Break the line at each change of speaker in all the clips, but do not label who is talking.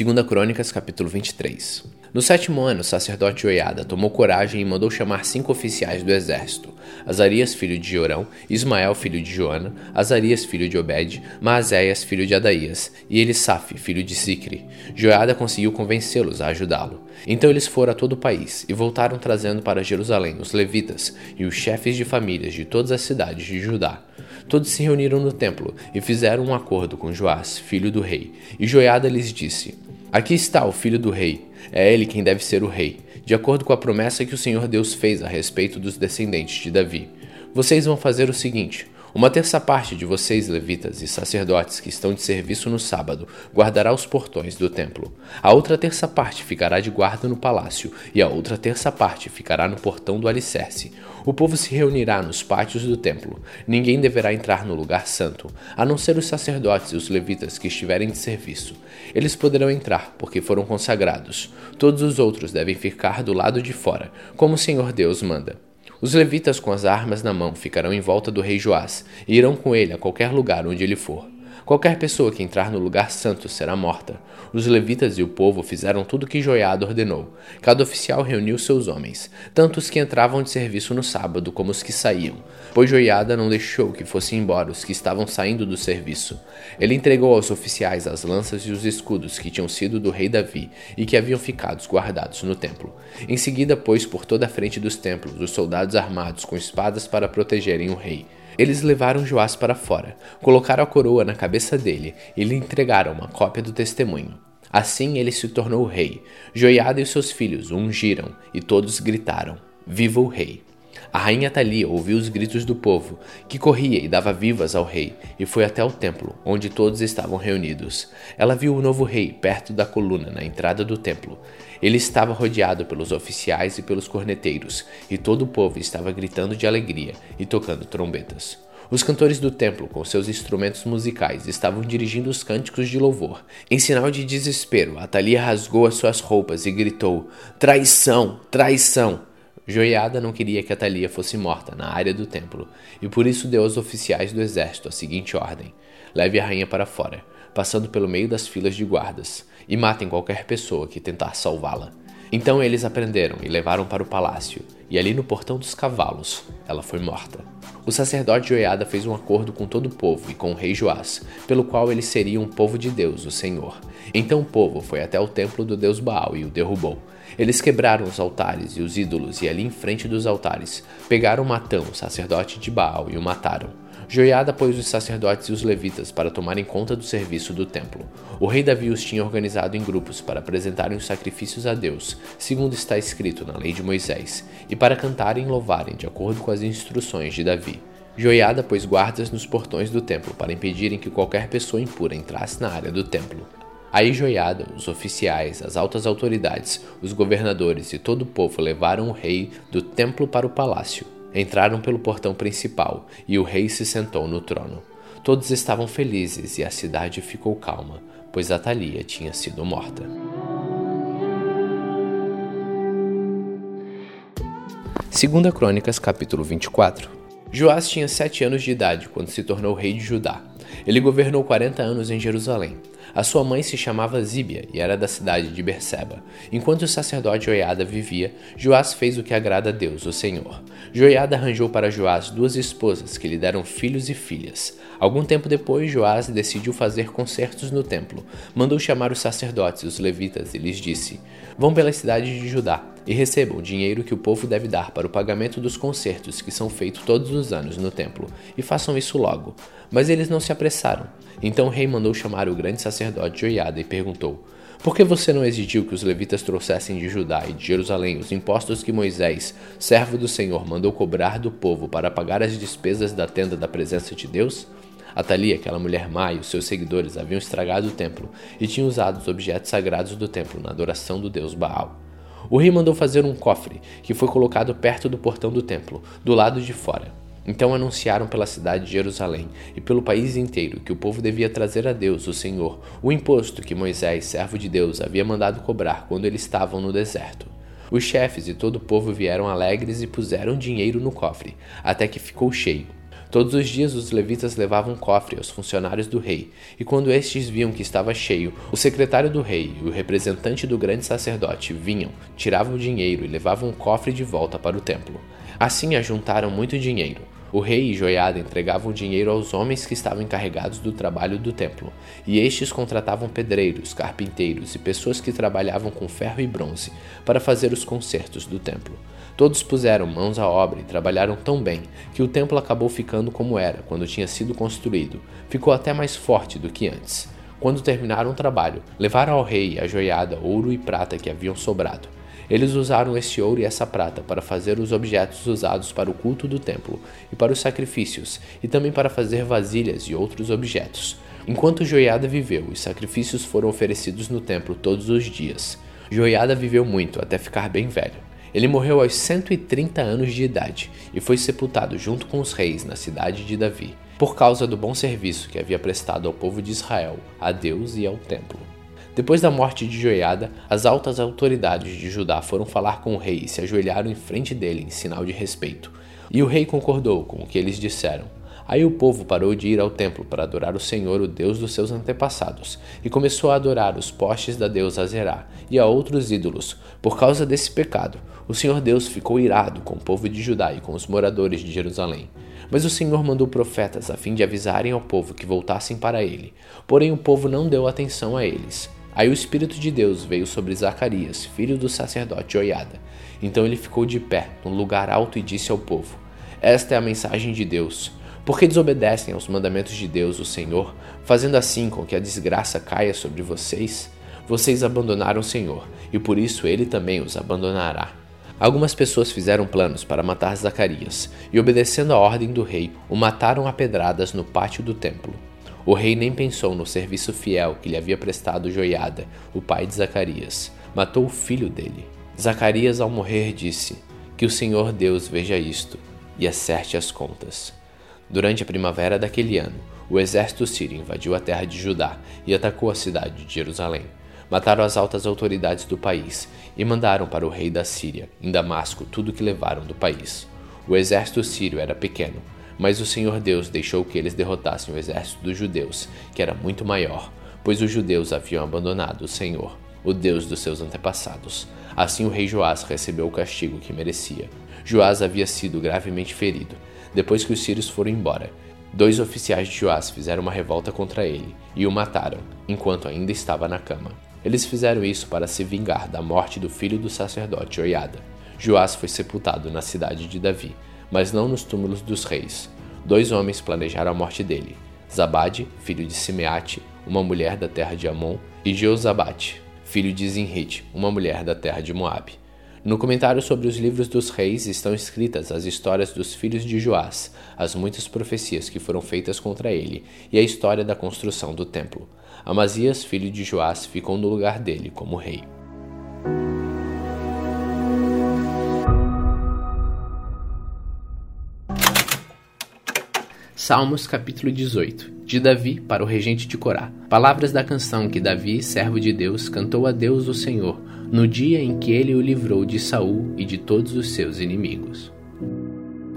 2 Crônicas, capítulo 23. No sétimo ano, o sacerdote Joiada tomou coragem e mandou chamar cinco oficiais do exército: Azarias, filho de Jorão, Ismael, filho de Joana, Azarias, filho de Obed, Maazéias, filho de Adaías, e Elisaf, filho de Sicre. Joiada conseguiu convencê-los a ajudá-lo. Então eles foram a todo o país e voltaram trazendo para Jerusalém os levitas e os chefes de famílias de todas as cidades de Judá. Todos se reuniram no templo e fizeram um acordo com Joás, filho do rei. E Joiada lhes disse: Aqui está o filho do rei. É ele quem deve ser o rei, de acordo com a promessa que o Senhor Deus fez a respeito dos descendentes de Davi. Vocês vão fazer o seguinte: uma terça parte de vocês, levitas e sacerdotes que estão de serviço no sábado, guardará os portões do templo. A outra terça parte ficará de guarda no palácio, e a outra terça parte ficará no portão do alicerce. O povo se reunirá nos pátios do templo. Ninguém deverá entrar no lugar santo, a não ser os sacerdotes e os levitas que estiverem de serviço. Eles poderão entrar, porque foram consagrados. Todos os outros devem ficar do lado de fora, como o Senhor Deus manda. Os levitas com as armas na mão ficarão em volta do rei Joás e irão com ele a qualquer lugar onde ele for. Qualquer pessoa que entrar no lugar santo será morta. Os levitas e o povo fizeram tudo que Joiada ordenou. Cada oficial reuniu seus homens, tanto os que entravam de serviço no sábado como os que saíam, pois Joiada não deixou que fossem embora os que estavam saindo do serviço. Ele entregou aos oficiais as lanças e os escudos que tinham sido do rei Davi e que haviam ficado guardados no templo. Em seguida, pôs por toda a frente dos templos os soldados armados com espadas para protegerem o rei. Eles levaram Joás para fora, colocaram a coroa na cabeça dele e lhe entregaram uma cópia do testemunho. Assim ele se tornou rei. Joiada e seus filhos o ungiram e todos gritaram: Viva o rei! A rainha Thalia ouviu os gritos do povo, que corria e dava vivas ao rei, e foi até o templo, onde todos estavam reunidos. Ela viu o novo rei perto da coluna na entrada do templo. Ele estava rodeado pelos oficiais e pelos corneteiros, e todo o povo estava gritando de alegria e tocando trombetas. Os cantores do templo, com seus instrumentos musicais, estavam dirigindo os cânticos de louvor. Em sinal de desespero, Atalia rasgou as suas roupas e gritou: Traição! Traição! Joiada não queria que Atalia fosse morta na área do templo, e por isso deu aos oficiais do exército a seguinte ordem: Leve a rainha para fora, passando pelo meio das filas de guardas, e matem qualquer pessoa que tentar salvá-la. Então eles a prenderam e levaram para o palácio, e ali no portão dos cavalos ela foi morta. O sacerdote Joiada fez um acordo com todo o povo e com o rei Joás, pelo qual eles seriam um povo de Deus, o Senhor. Então o povo foi até o templo do deus Baal e o derrubou. Eles quebraram os altares e os ídolos, e ali em frente dos altares pegaram Matão, sacerdote de Baal, e o mataram. Joiada pôs os sacerdotes e os levitas para tomarem conta do serviço do templo. O rei Davi os tinha organizado em grupos para apresentarem os sacrifícios a Deus, segundo está escrito na lei de Moisés, e para cantarem e louvarem de acordo com as instruções de Davi. Joiada pôs guardas nos portões do templo para impedirem que qualquer pessoa impura entrasse na área do templo. Aí Joiada, os oficiais, as altas autoridades, os governadores e todo o povo levaram o rei do templo para o palácio Entraram pelo portão principal e o rei se sentou no trono. Todos estavam felizes e a cidade ficou calma, pois Atalia tinha sido morta. Segunda Crônicas, capítulo 24. Joás tinha sete anos de idade quando se tornou rei de Judá. Ele governou 40 anos em Jerusalém. A sua mãe se chamava Zíbia e era da cidade de Berseba. Enquanto o sacerdote Joiada vivia, Joás fez o que agrada a Deus, o Senhor. Joiada arranjou para Joás duas esposas que lhe deram filhos e filhas. Algum tempo depois, Joás decidiu fazer concertos no templo. Mandou chamar os sacerdotes os levitas e lhes disse: Vão pela cidade de Judá e recebam o dinheiro que o povo deve dar para o pagamento dos concertos que são feitos todos os anos no templo, e façam isso logo. Mas eles não se apressaram. Então o rei mandou chamar o grande sacerdote Joiada e perguntou: Por que você não exigiu que os levitas trouxessem de Judá e de Jerusalém os impostos que Moisés, servo do Senhor, mandou cobrar do povo para pagar as despesas da tenda da presença de Deus? Atalia, aquela mulher má e os seus seguidores haviam estragado o templo e tinham usado os objetos sagrados do templo na adoração do deus Baal. O rei mandou fazer um cofre, que foi colocado perto do portão do templo, do lado de fora. Então anunciaram pela cidade de Jerusalém e pelo país inteiro que o povo devia trazer a Deus, o Senhor, o imposto que Moisés, servo de Deus, havia mandado cobrar quando eles estavam no deserto. Os chefes e todo o povo vieram alegres e puseram dinheiro no cofre, até que ficou cheio. Todos os dias os levitas levavam um cofre aos funcionários do rei, e quando estes viam que estava cheio, o secretário do rei e o representante do grande sacerdote vinham, tiravam o dinheiro e levavam o cofre de volta para o templo. Assim ajuntaram muito dinheiro. O rei e Joiada entregavam dinheiro aos homens que estavam encarregados do trabalho do templo, e estes contratavam pedreiros, carpinteiros e pessoas que trabalhavam com ferro e bronze para fazer os concertos do templo. Todos puseram mãos à obra e trabalharam tão bem que o templo acabou ficando como era quando tinha sido construído, ficou até mais forte do que antes. Quando terminaram o trabalho, levaram ao rei a joiada, ouro e prata que haviam sobrado. Eles usaram esse ouro e essa prata para fazer os objetos usados para o culto do templo e para os sacrifícios, e também para fazer vasilhas e outros objetos. Enquanto Joiada viveu, os sacrifícios foram oferecidos no templo todos os dias. Joiada viveu muito até ficar bem velho. Ele morreu aos 130 anos de idade e foi sepultado junto com os reis na cidade de Davi, por causa do bom serviço que havia prestado ao povo de Israel, a Deus e ao templo. Depois da morte de Joiada, as altas autoridades de Judá foram falar com o rei e se ajoelharam em frente dele em sinal de respeito. E o rei concordou com o que eles disseram. Aí o povo parou de ir ao templo para adorar o Senhor, o Deus dos seus antepassados, e começou a adorar os postes da deusa Azerá e a outros ídolos. Por causa desse pecado, o Senhor Deus ficou irado com o povo de Judá e com os moradores de Jerusalém. Mas o Senhor mandou profetas a fim de avisarem ao povo que voltassem para ele. Porém, o povo não deu atenção a eles. Aí o Espírito de Deus veio sobre Zacarias, filho do sacerdote Oiada. Então ele ficou de pé, num lugar alto, e disse ao povo: Esta é a mensagem de Deus. Porque desobedecem aos mandamentos de Deus, o Senhor, fazendo assim com que a desgraça caia sobre vocês? Vocês abandonaram o Senhor, e por isso ele também os abandonará. Algumas pessoas fizeram planos para matar Zacarias, e obedecendo a ordem do rei, o mataram a pedradas no pátio do templo. O rei nem pensou no serviço fiel que lhe havia prestado Joiada, o pai de Zacarias. Matou o filho dele. Zacarias, ao morrer, disse: Que o Senhor Deus veja isto e acerte as contas. Durante a primavera daquele ano, o exército sírio invadiu a terra de Judá e atacou a cidade de Jerusalém. Mataram as altas autoridades do país e mandaram para o rei da Síria, em Damasco, tudo o que levaram do país. O exército sírio era pequeno, mas o Senhor Deus deixou que eles derrotassem o exército dos judeus, que era muito maior, pois os judeus haviam abandonado o Senhor, o Deus dos seus antepassados. Assim o rei Joás recebeu o castigo que merecia. Joás havia sido gravemente ferido depois que os sírios foram embora, dois oficiais de Joás fizeram uma revolta contra ele e o mataram, enquanto ainda estava na cama. Eles fizeram isso para se vingar da morte do filho do sacerdote Oiada. Joás foi sepultado na cidade de Davi, mas não nos túmulos dos reis. Dois homens planejaram a morte dele: Zabade, filho de Simeate, uma mulher da terra de Amon, e Jeozabate, filho de Zinrite, uma mulher da terra de Moabe. No comentário sobre os livros dos reis estão escritas as histórias dos filhos de Joás, as muitas profecias que foram feitas contra ele e a história da construção do templo. Amazias, filho de Joás, ficou no lugar dele como rei. Salmos capítulo 18 De Davi para o regente de Corá. Palavras da canção que Davi, servo de Deus, cantou a Deus o Senhor no dia em que ele o livrou de Saul e de todos os seus inimigos.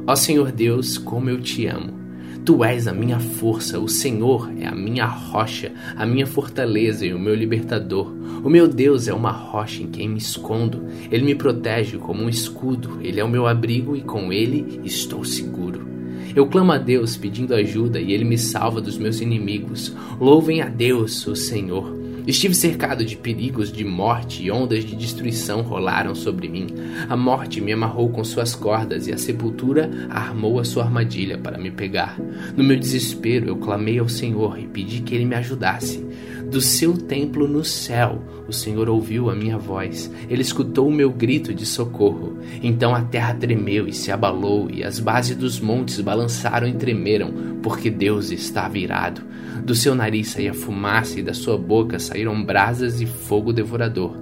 Ó Senhor Deus, como eu te amo. Tu és a minha força, o Senhor é a minha rocha, a minha fortaleza e o meu libertador. O meu Deus é uma rocha em quem me escondo. Ele me protege como um escudo, ele é o meu abrigo e com ele estou seguro. Eu clamo a Deus pedindo ajuda e ele me salva dos meus inimigos. Louvem a Deus, o Senhor. Estive cercado de perigos de morte e ondas de destruição rolaram sobre mim. A morte me amarrou com suas cordas e a sepultura armou a sua armadilha para me pegar. No meu desespero, eu clamei ao Senhor e pedi que ele me ajudasse. Do seu templo no céu, o Senhor ouviu a minha voz. Ele escutou o meu grito de socorro. Então a terra tremeu e se abalou, e as bases dos montes balançaram e tremeram, porque Deus estava irado. Do seu nariz saía fumaça e da sua boca saíram brasas e fogo devorador.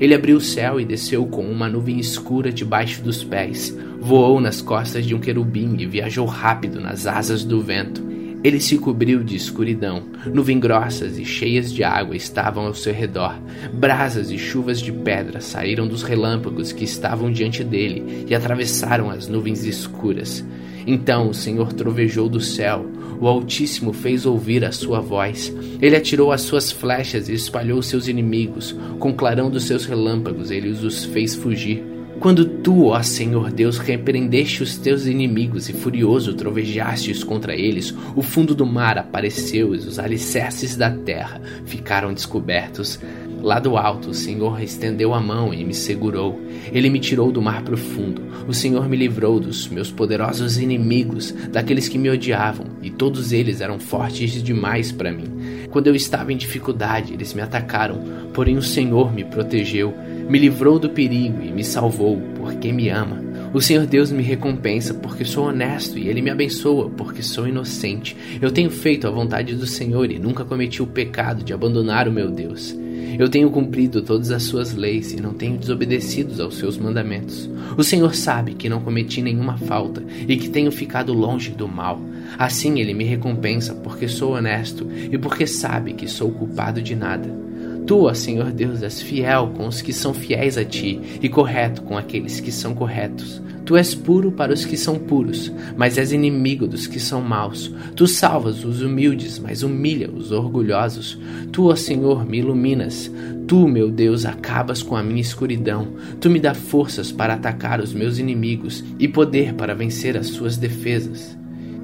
Ele abriu o céu e desceu com uma nuvem escura debaixo dos pés. Voou nas costas de um querubim e viajou rápido nas asas do vento. Ele se cobriu de escuridão. Nuvens grossas e cheias de água estavam ao seu redor. Brasas e chuvas de pedra saíram dos relâmpagos que estavam diante dele e atravessaram as nuvens escuras. Então o Senhor trovejou do céu, o Altíssimo fez ouvir a sua voz. Ele atirou as suas flechas e espalhou seus inimigos. Com o clarão dos seus relâmpagos, ele os fez fugir. Quando tu, ó Senhor Deus, repreendeste os teus inimigos e furioso trovejastes contra eles, o fundo do mar apareceu e os alicerces da terra ficaram descobertos. Lá do alto, o Senhor estendeu a mão e me segurou. Ele me tirou do mar profundo. O Senhor me livrou dos meus poderosos inimigos, daqueles que me odiavam, e todos eles eram fortes demais para mim. Quando eu estava em dificuldade, eles me atacaram, porém o Senhor me protegeu, me livrou do perigo e me salvou, porque me ama. O Senhor Deus me recompensa porque sou honesto e Ele me abençoa porque sou inocente. Eu tenho feito a vontade do Senhor e nunca cometi o pecado de abandonar o meu Deus. Eu tenho cumprido todas as suas leis e não tenho desobedecido aos seus mandamentos. O Senhor sabe que não cometi nenhuma falta e que tenho ficado longe do mal. Assim ele me recompensa porque sou honesto e porque sabe que sou culpado de nada. Tu, ó Senhor Deus, és fiel com os que são fiéis a ti e correto com aqueles que são corretos. Tu és puro para os que são puros, mas és inimigo dos que são maus. Tu salvas os humildes, mas humilha os orgulhosos. Tu, ó Senhor, me iluminas. Tu, meu Deus, acabas com a minha escuridão. Tu me dá forças para atacar os meus inimigos e poder para vencer as suas defesas.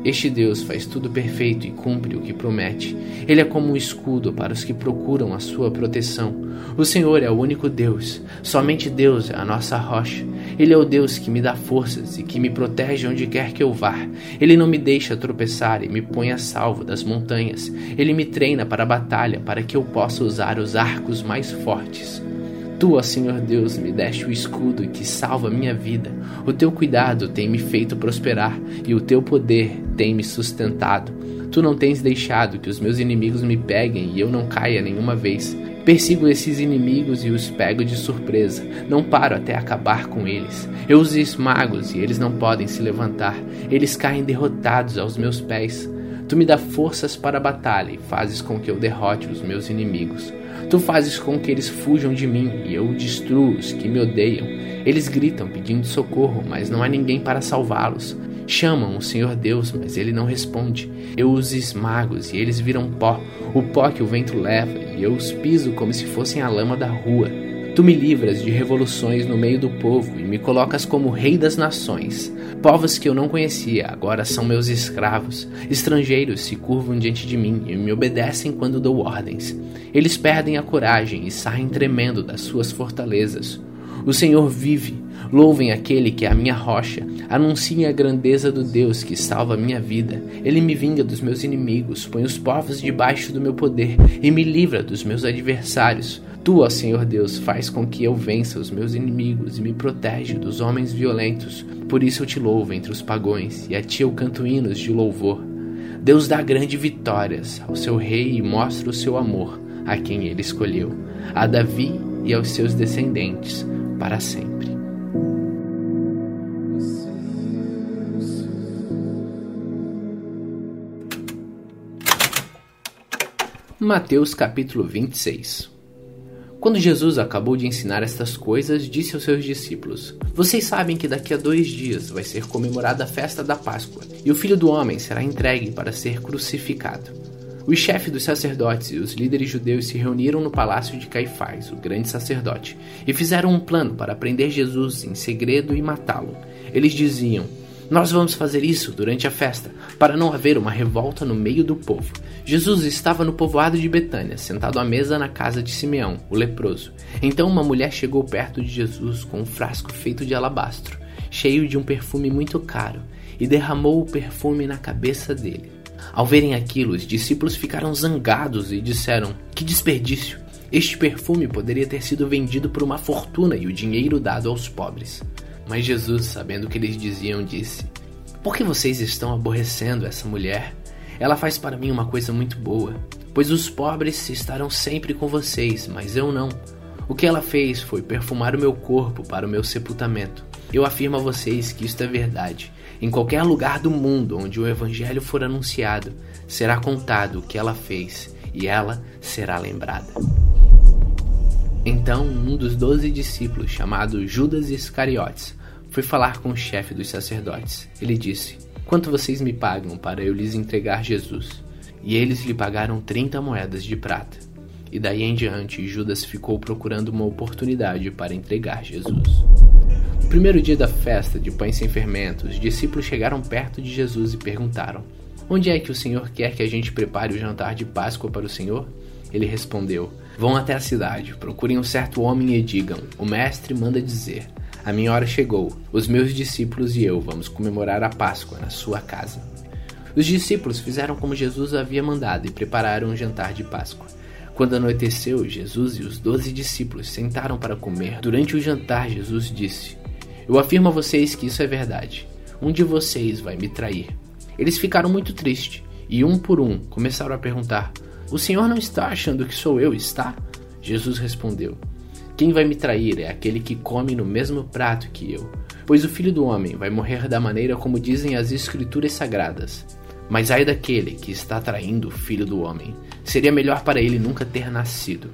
Este Deus faz tudo perfeito e cumpre o que promete. Ele é como um escudo para os que procuram a sua proteção. O Senhor é o único Deus. Somente Deus é a nossa rocha. Ele é o Deus que me dá forças e que me protege onde quer que eu vá. Ele não me deixa tropeçar e me põe a salvo das montanhas. Ele me treina para a batalha para que eu possa usar os arcos mais fortes. Tu, ó Senhor Deus, me deste o escudo que salva minha vida. O teu cuidado tem me feito prosperar e o teu poder tem me sustentado. Tu não tens deixado que os meus inimigos me peguem e eu não caia nenhuma vez. Persigo esses inimigos e os pego de surpresa. Não paro até acabar com eles. Eu os esmago e eles não podem se levantar. Eles caem derrotados aos meus pés. Tu me dá forças para a batalha e fazes com que eu derrote os meus inimigos. Tu fazes com que eles fujam de mim e eu destruo os que me odeiam. Eles gritam pedindo socorro, mas não há ninguém para salvá-los. Chamam o Senhor Deus, mas ele não responde. Eu os esmago e eles viram pó, o pó que o vento leva, e eu os piso como se fossem a lama da rua. Tu me livras de revoluções no meio do povo e me colocas como rei das nações. Povos que eu não conhecia agora são meus escravos. Estrangeiros se curvam diante de mim e me obedecem quando dou ordens. Eles perdem a coragem e saem tremendo das suas fortalezas. O Senhor vive. Louvem aquele que é a minha rocha. Anunciem a grandeza do Deus que salva a minha vida. Ele me vinga dos meus inimigos, põe os povos debaixo do meu poder e me livra dos meus adversários. Tu, ó Senhor Deus, faz com que eu vença os meus inimigos e me protege dos homens violentos. Por isso eu te louvo entre os pagões e a ti eu canto hinos de louvor. Deus dá grandes vitórias ao seu rei e mostra o seu amor a quem ele escolheu, a Davi e aos seus descendentes para sempre. Mateus capítulo 26 quando Jesus acabou de ensinar estas coisas, disse aos seus discípulos: Vocês sabem que daqui a dois dias vai ser comemorada a festa da Páscoa, e o filho do homem será entregue para ser crucificado. Os chefes dos sacerdotes e os líderes judeus se reuniram no palácio de Caifás, o grande sacerdote, e fizeram um plano para prender Jesus em segredo e matá-lo. Eles diziam: nós vamos fazer isso durante a festa, para não haver uma revolta no meio do povo. Jesus estava no povoado de Betânia, sentado à mesa na casa de Simeão, o leproso. Então uma mulher chegou perto de Jesus com um frasco feito de alabastro, cheio de um perfume muito caro, e derramou o perfume na cabeça dele. Ao verem aquilo, os discípulos ficaram zangados e disseram: Que desperdício! Este perfume poderia ter sido vendido por uma fortuna e o dinheiro dado aos pobres. Mas Jesus, sabendo o que eles diziam, disse: Por que vocês estão aborrecendo essa mulher? Ela faz para mim uma coisa muito boa, pois os pobres estarão sempre com vocês, mas eu não. O que ela fez foi perfumar o meu corpo para o meu sepultamento. Eu afirmo a vocês que isto é verdade. Em qualquer lugar do mundo onde o Evangelho for anunciado, será contado o que ela fez e ela será lembrada. Então, um dos doze discípulos, chamado Judas Iscariotes, foi falar com o chefe dos sacerdotes. Ele disse: Quanto vocês me pagam para eu lhes entregar Jesus? E eles lhe pagaram 30 moedas de prata. E daí em diante, Judas ficou procurando uma oportunidade para entregar Jesus. No primeiro dia da festa de pães sem fermento, os discípulos chegaram perto de Jesus e perguntaram: Onde é que o Senhor quer que a gente prepare o jantar de Páscoa para o Senhor? Ele respondeu: Vão até a cidade, procurem um certo homem e digam: O mestre manda dizer: A minha hora chegou, os meus discípulos e eu vamos comemorar a Páscoa na sua casa. Os discípulos fizeram como Jesus havia mandado e prepararam um jantar de Páscoa. Quando anoiteceu, Jesus e os doze discípulos sentaram para comer. Durante o jantar, Jesus disse: Eu afirmo a vocês que isso é verdade. Um de vocês vai me trair. Eles ficaram muito tristes e, um por um, começaram a perguntar: O senhor não está achando que sou eu, está? Jesus respondeu: Quem vai me trair é aquele que come no mesmo prato que eu. Pois o filho do homem vai morrer da maneira como dizem as Escrituras sagradas. Mas ai daquele que está traindo o filho do homem. Seria melhor para ele nunca ter nascido.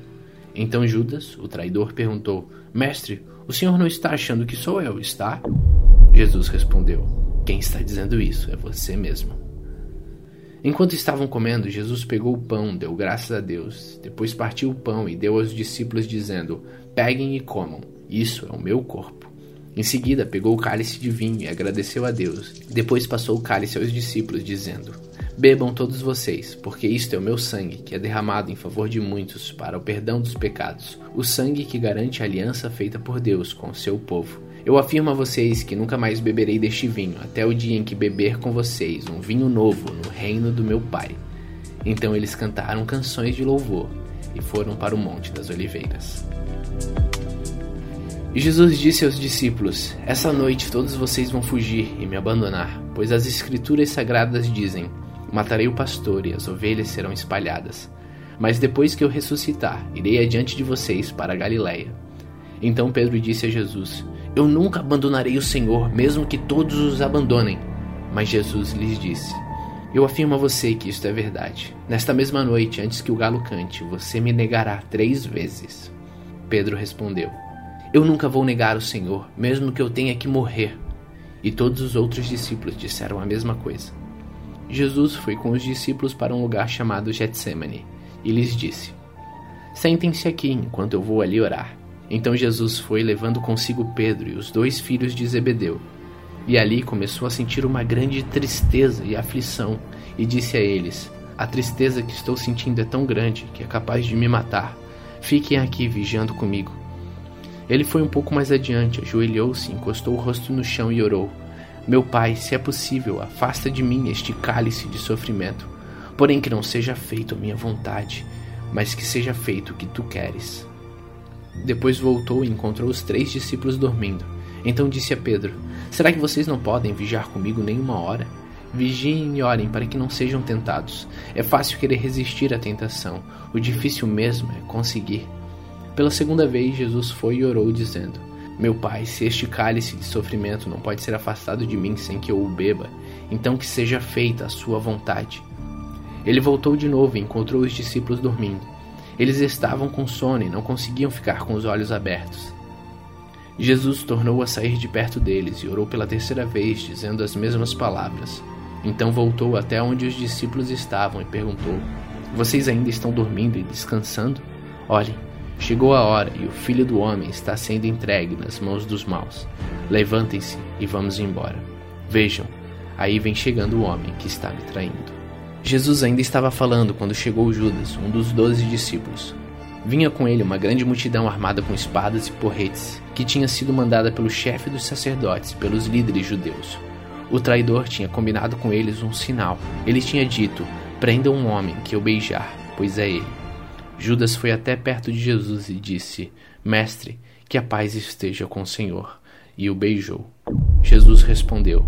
Então Judas, o traidor, perguntou: Mestre, o senhor não está achando que sou eu, está? Jesus respondeu: Quem está dizendo isso é você mesmo. Enquanto estavam comendo, Jesus pegou o pão, deu graças a Deus, depois partiu o pão e deu aos discípulos, dizendo: Peguem e comam, isso é o meu corpo. Em seguida, pegou o cálice de vinho e agradeceu a Deus. Depois passou o cálice aos discípulos, dizendo: Bebam todos vocês, porque isto é o meu sangue, que é derramado em favor de muitos para o perdão dos pecados, o sangue que garante a aliança feita por Deus com o seu povo. Eu afirmo a vocês que nunca mais beberei deste vinho, até o dia em que beber com vocês um vinho novo no reino do meu Pai. Então eles cantaram canções de louvor e foram para o Monte das Oliveiras. Jesus disse aos discípulos: Essa noite todos vocês vão fugir e me abandonar, pois as Escrituras sagradas dizem: Matarei o pastor e as ovelhas serão espalhadas. Mas depois que eu ressuscitar, irei adiante de vocês para Galiléia. Então Pedro disse a Jesus: Eu nunca abandonarei o Senhor, mesmo que todos os abandonem. Mas Jesus lhes disse: Eu afirmo a você que isto é verdade. Nesta mesma noite, antes que o galo cante, você me negará três vezes. Pedro respondeu: eu nunca vou negar o Senhor, mesmo que eu tenha que morrer. E todos os outros discípulos disseram a mesma coisa. Jesus foi com os discípulos para um lugar chamado Getsemane e lhes disse: Sentem-se aqui enquanto eu vou ali orar. Então Jesus foi levando consigo Pedro e os dois filhos de Zebedeu. E ali começou a sentir uma grande tristeza e aflição, e disse a eles: A tristeza que estou sentindo é tão grande que é capaz de me matar. Fiquem aqui vigiando comigo. Ele foi um pouco mais adiante, ajoelhou-se, encostou o rosto no chão e orou: Meu pai, se é possível, afasta de mim este cálice de sofrimento. Porém, que não seja feito a minha vontade, mas que seja feito o que tu queres. Depois voltou e encontrou os três discípulos dormindo. Então disse a Pedro: Será que vocês não podem vigiar comigo nem uma hora? Vigiem e orem para que não sejam tentados. É fácil querer resistir à tentação, o difícil mesmo é conseguir. Pela segunda vez, Jesus foi e orou, dizendo: Meu Pai, se este cálice de sofrimento não pode ser afastado de mim sem que eu o beba, então que seja feita a sua vontade. Ele voltou de novo e encontrou os discípulos dormindo. Eles estavam com sono e não conseguiam ficar com os olhos abertos. Jesus tornou a sair de perto deles e orou pela terceira vez, dizendo as mesmas palavras. Então voltou até onde os discípulos estavam e perguntou: Vocês ainda estão dormindo e descansando? Olhem, Chegou a hora e o filho do homem está sendo entregue nas mãos dos maus. Levantem-se e vamos embora. Vejam, aí vem chegando o homem que está me traindo. Jesus ainda estava falando quando chegou Judas, um dos doze discípulos. Vinha com ele uma grande multidão armada com espadas e porretes, que tinha sido mandada pelo chefe dos sacerdotes, pelos líderes judeus. O traidor tinha combinado com eles um sinal. Ele tinha dito: Prendam um homem que eu beijar, pois é ele. Judas foi até perto de Jesus e disse: Mestre, que a paz esteja com o Senhor. E o beijou. Jesus respondeu: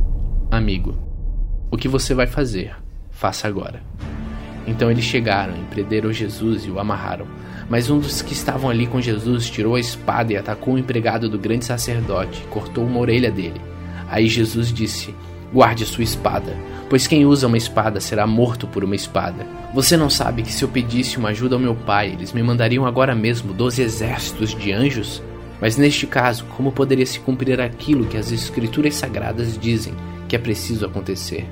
Amigo, o que você vai fazer? Faça agora. Então eles chegaram e prenderam Jesus e o amarraram. Mas um dos que estavam ali com Jesus tirou a espada e atacou o empregado do grande sacerdote e cortou uma orelha dele. Aí Jesus disse: Guarde sua espada, pois quem usa uma espada será morto por uma espada. Você não sabe que se eu pedisse uma ajuda ao meu pai, eles me mandariam agora mesmo doze exércitos de anjos? Mas neste caso, como poderia se cumprir aquilo que as escrituras sagradas dizem? que é preciso acontecer.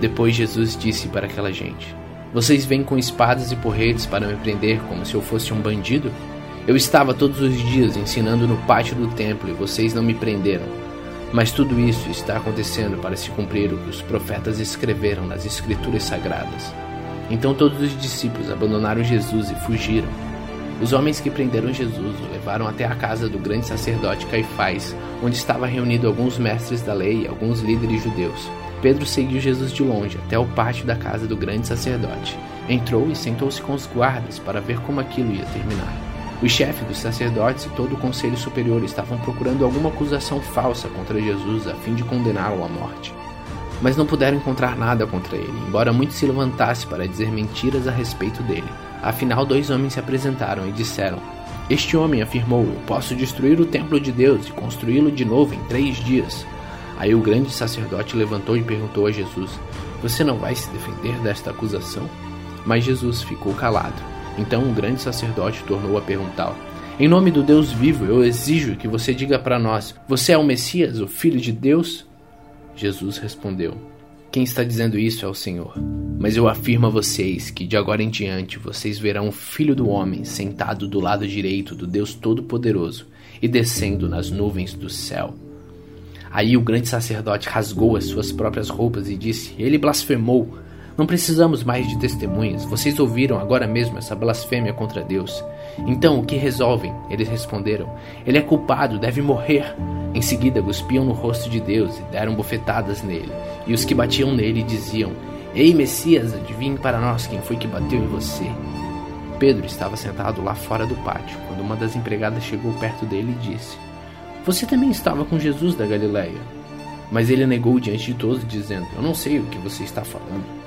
Depois Jesus disse para aquela gente: Vocês vêm com espadas e porretes para me prender como se eu fosse um bandido? Eu estava todos os dias ensinando no pátio do templo e vocês não me prenderam. Mas tudo isso está acontecendo para se cumprir o que os profetas escreveram nas Escrituras Sagradas. Então todos os discípulos abandonaram Jesus e fugiram. Os homens que prenderam Jesus o levaram até a casa do grande sacerdote Caifás, onde estava reunido alguns mestres da lei e alguns líderes judeus. Pedro seguiu Jesus de longe até o pátio da casa do grande sacerdote. Entrou e sentou-se com os guardas para ver como aquilo ia terminar. O chefe dos sacerdotes e todo o conselho superior estavam procurando alguma acusação falsa contra Jesus a fim de condená-lo à morte. Mas não puderam encontrar nada contra ele, embora muito se levantasse para dizer mentiras a respeito dele. Afinal, dois homens se apresentaram e disseram: Este homem afirmou: Eu posso destruir o templo de Deus e construí-lo de novo em três dias. Aí o grande sacerdote levantou e perguntou a Jesus: Você não vai se defender desta acusação? Mas Jesus ficou calado. Então o grande sacerdote tornou a perguntar: Em nome do Deus vivo, eu exijo que você diga para nós: Você é o Messias, o Filho de Deus? Jesus respondeu: Quem está dizendo isso é o Senhor. Mas eu afirmo a vocês que de agora em diante vocês verão o Filho do Homem sentado do lado direito do Deus Todo-Poderoso e descendo nas nuvens do céu. Aí o grande sacerdote rasgou as suas próprias roupas e disse: Ele blasfemou. Não precisamos mais de testemunhas. Vocês ouviram agora mesmo essa blasfêmia contra Deus. Então, o que resolvem? Eles responderam: Ele é culpado, deve morrer. Em seguida, cuspiam no rosto de Deus e deram bofetadas nele. E os que batiam nele diziam: Ei, Messias, adivinhe para nós quem foi que bateu em você. Pedro estava sentado lá fora do pátio, quando uma das empregadas chegou perto dele e disse: Você também estava com Jesus da Galileia. Mas ele negou diante de todos, dizendo: Eu não sei o que você está falando.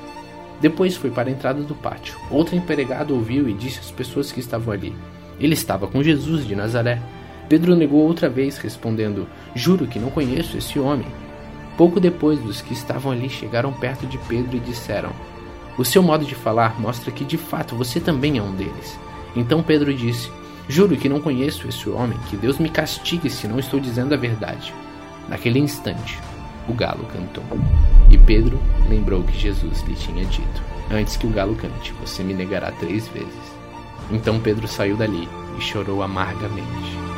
Depois foi para a entrada do pátio. Outro empregado ouviu e disse às pessoas que estavam ali: Ele estava com Jesus de Nazaré. Pedro negou outra vez, respondendo: Juro que não conheço esse homem. Pouco depois, os que estavam ali chegaram perto de Pedro e disseram: O seu modo de falar mostra que de fato você também é um deles. Então Pedro disse: Juro que não conheço esse homem, que Deus me castigue se não estou dizendo a verdade. Naquele instante, o galo cantou. E Pedro lembrou que Jesus lhe tinha dito: Antes que o galo cante, você me negará três vezes. Então Pedro saiu dali e chorou amargamente.